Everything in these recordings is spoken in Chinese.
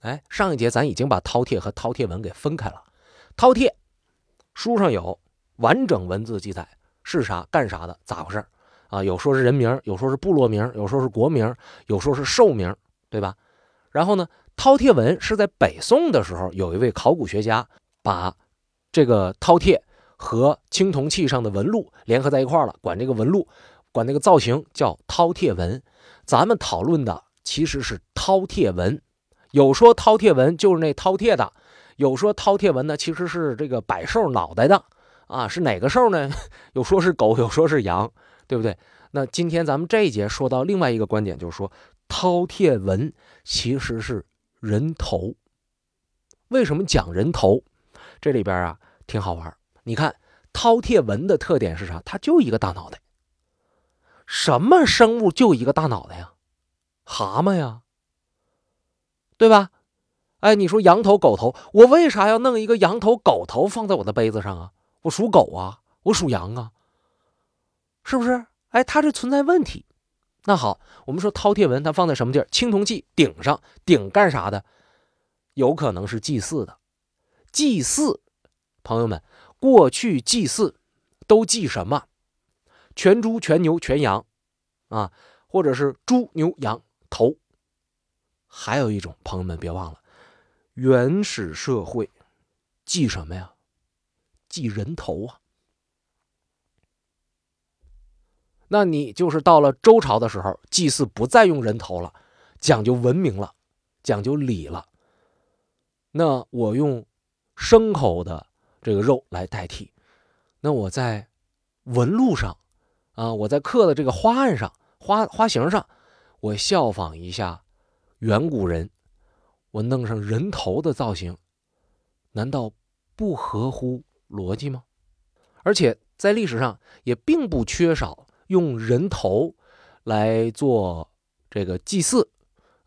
哎，上一节咱已经把饕餮和饕餮纹给分开了。饕餮书上有完整文字记载是啥干啥的咋回事啊？有说是人名，有说是部落名，有说是国名，有说是兽名，对吧？然后呢，饕餮纹是在北宋的时候，有一位考古学家把这个饕餮和青铜器上的纹路联合在一块了，管这个纹路，管那个造型叫饕餮纹。咱们讨论的其实是饕餮纹。有说饕餮纹就是那饕餮的，有说饕餮纹呢其实是这个百兽脑袋的啊，是哪个兽呢？有说是狗，有说是羊，对不对？那今天咱们这一节说到另外一个观点，就是说饕餮纹其实是人头。为什么讲人头？这里边啊挺好玩。你看饕餮纹的特点是啥？它就一个大脑袋。什么生物就一个大脑袋呀？蛤蟆呀。对吧？哎，你说羊头狗头，我为啥要弄一个羊头狗头放在我的杯子上啊？我属狗啊，我属羊啊，是不是？哎，它这存在问题。那好，我们说饕餮纹它放在什么地儿？青铜器顶上，顶干啥的？有可能是祭祀的。祭祀，朋友们，过去祭祀都祭什么？全猪、全牛、全羊啊，或者是猪、牛、羊头。还有一种，朋友们别忘了，原始社会祭什么呀？祭人头啊。那你就是到了周朝的时候，祭祀不再用人头了，讲究文明了，讲究礼了。那我用牲口的这个肉来代替。那我在纹路上啊，我在刻的这个花案上、花花型上，我效仿一下。远古人，我弄上人头的造型，难道不合乎逻辑吗？而且在历史上也并不缺少用人头来做这个祭祀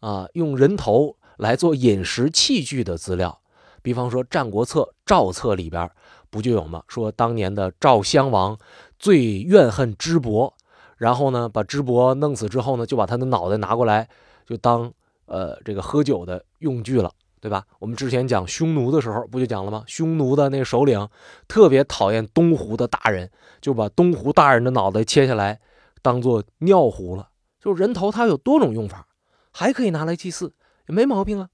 啊，用人头来做饮食器具的资料。比方说《战国策·赵策》里边不就有吗？说当年的赵襄王最怨恨支伯，然后呢把支伯弄死之后呢，就把他的脑袋拿过来就当。呃，这个喝酒的用具了，对吧？我们之前讲匈奴的时候，不就讲了吗？匈奴的那首领特别讨厌东湖的大人，就把东湖大人的脑袋切下来，当做尿壶了。就人头，它有多种用法，还可以拿来祭祀，也没毛病啊。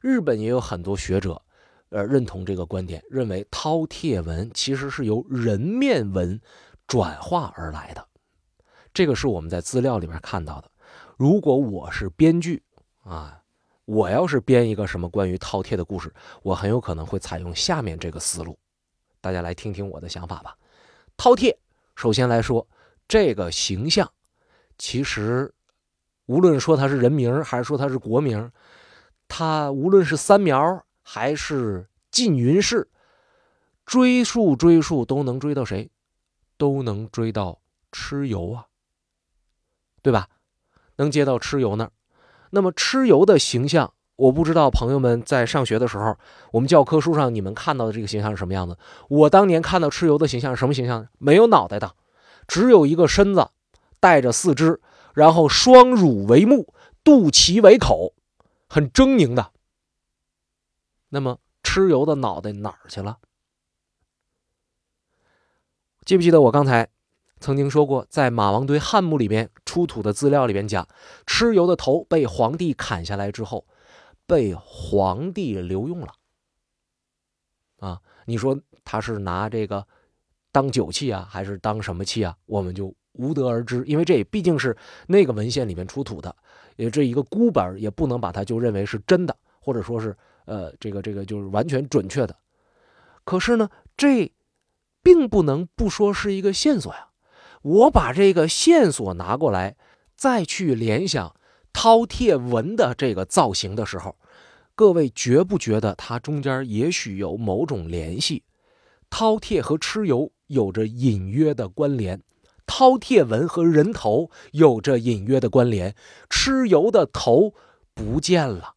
日本也有很多学者，呃，认同这个观点，认为饕餮纹其实是由人面纹转化而来的。这个是我们在资料里面看到的。如果我是编剧，啊，我要是编一个什么关于饕餮的故事，我很有可能会采用下面这个思路，大家来听听我的想法吧。饕餮，首先来说，这个形象，其实无论说它是人名还是说它是国名，它无论是三苗还是缙云氏，追溯追溯都能追到谁？都能追到蚩尤啊，对吧？能接到蚩尤那儿。那么蚩尤的形象，我不知道朋友们在上学的时候，我们教科书上你们看到的这个形象是什么样子？我当年看到蚩尤的形象是什么形象？没有脑袋的，只有一个身子，带着四肢，然后双乳为目，肚脐为口，很狰狞的。那么蚩尤的脑袋哪儿去了？记不记得我刚才？曾经说过，在马王堆汉墓里面出土的资料里面讲，蚩尤的头被皇帝砍下来之后，被皇帝留用了。啊，你说他是拿这个当酒器啊，还是当什么器啊？我们就无得而知，因为这毕竟是那个文献里面出土的，也这一个孤本，也不能把它就认为是真的，或者说是呃，这个这个就是完全准确的。可是呢，这并不能不说是一个线索呀。我把这个线索拿过来，再去联想饕餮纹的这个造型的时候，各位觉不觉得它中间也许有某种联系？饕餮和蚩尤有着隐约的关联，饕餮纹和人头有着隐约的关联，蚩尤的头不见了，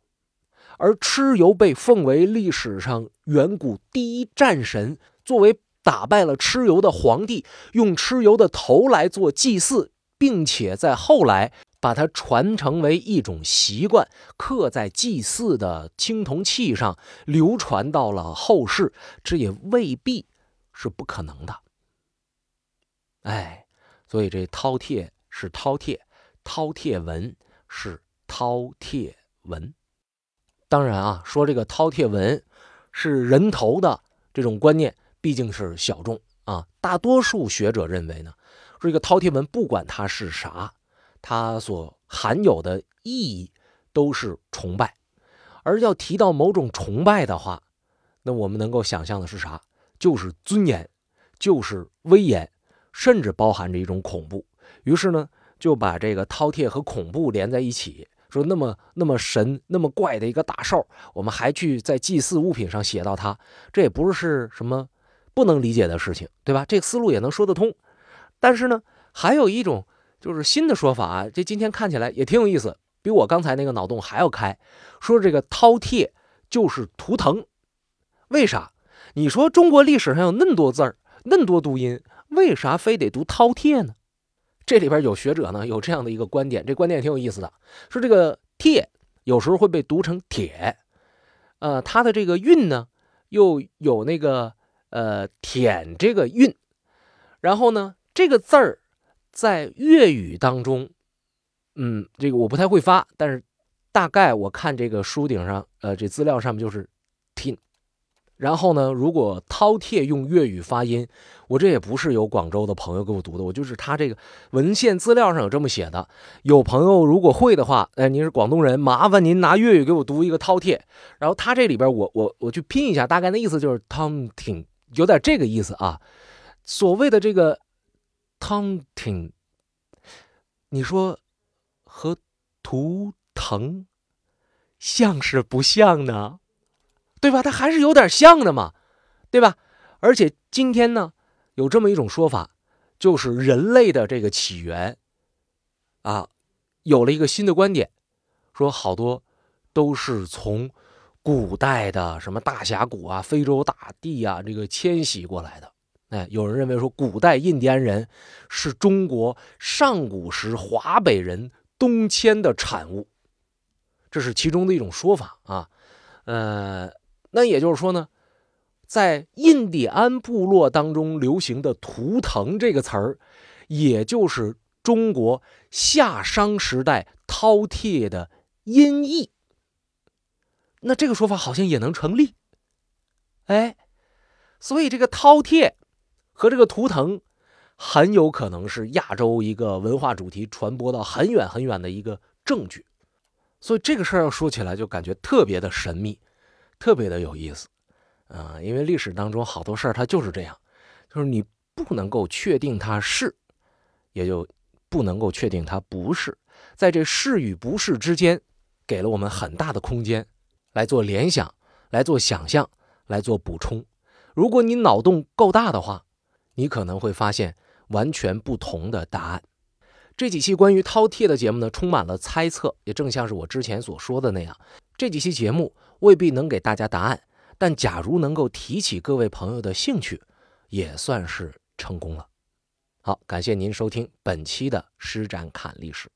而蚩尤被奉为历史上远古第一战神，作为。打败了蚩尤的皇帝，用蚩尤的头来做祭祀，并且在后来把它传承为一种习惯，刻在祭祀的青铜器上，流传到了后世，这也未必是不可能的。哎，所以这饕餮是饕餮，饕餮纹是饕餮纹。当然啊，说这个饕餮纹是人头的这种观念，毕竟是小众啊。大多数学者认为呢，说这个饕餮纹不管它是啥，它所含有的意义都是崇拜。而要提到某种崇拜的话，那我们能够想象的是啥？就是尊严，就是威严。甚至包含着一种恐怖，于是呢，就把这个饕餮和恐怖连在一起，说那么那么神、那么怪的一个大兽，我们还去在祭祀物品上写到它，这也不是什么不能理解的事情，对吧？这个思路也能说得通。但是呢，还有一种就是新的说法啊，这今天看起来也挺有意思，比我刚才那个脑洞还要开，说这个饕餮就是图腾，为啥？你说中国历史上有那么多字儿，那么多读音。为啥非得读饕餮呢？这里边有学者呢有这样的一个观点，这观点挺有意思的，说这个餮有时候会被读成铁，呃，它的这个韵呢又有那个呃舔这个韵，然后呢这个字儿在粤语当中，嗯，这个我不太会发，但是大概我看这个书顶上，呃，这资料上面就是听。然后呢，如果饕餮用粤语发音，我这也不是有广州的朋友给我读的，我就是他这个文献资料上有这么写的。有朋友如果会的话，哎，您是广东人，麻烦您拿粤语给我读一个饕餮。然后他这里边，我我我去拼一下，大概的意思就是汤挺有点这个意思啊。所谓的这个汤挺，你说和图腾像是不像呢？对吧？它还是有点像的嘛，对吧？而且今天呢，有这么一种说法，就是人类的这个起源啊，有了一个新的观点，说好多都是从古代的什么大峡谷啊、非洲大地啊这个迁徙过来的。哎，有人认为说，古代印第安人是中国上古时华北人东迁的产物，这是其中的一种说法啊，呃。那也就是说呢，在印第安部落当中流行的“图腾”这个词儿，也就是中国夏商时代饕餮的音译。那这个说法好像也能成立。哎，所以这个饕餮和这个图腾，很有可能是亚洲一个文化主题传播到很远很远的一个证据。所以这个事儿要说起来，就感觉特别的神秘。特别的有意思，啊，因为历史当中好多事儿它就是这样，就是你不能够确定它是，也就不能够确定它不是，在这是与不是之间，给了我们很大的空间来做联想，来做想象，来做补充。如果你脑洞够大的话，你可能会发现完全不同的答案。这几期关于饕餮的节目呢，充满了猜测，也正像是我之前所说的那样，这几期节目。未必能给大家答案，但假如能够提起各位朋友的兴趣，也算是成功了。好，感谢您收听本期的施展侃历史。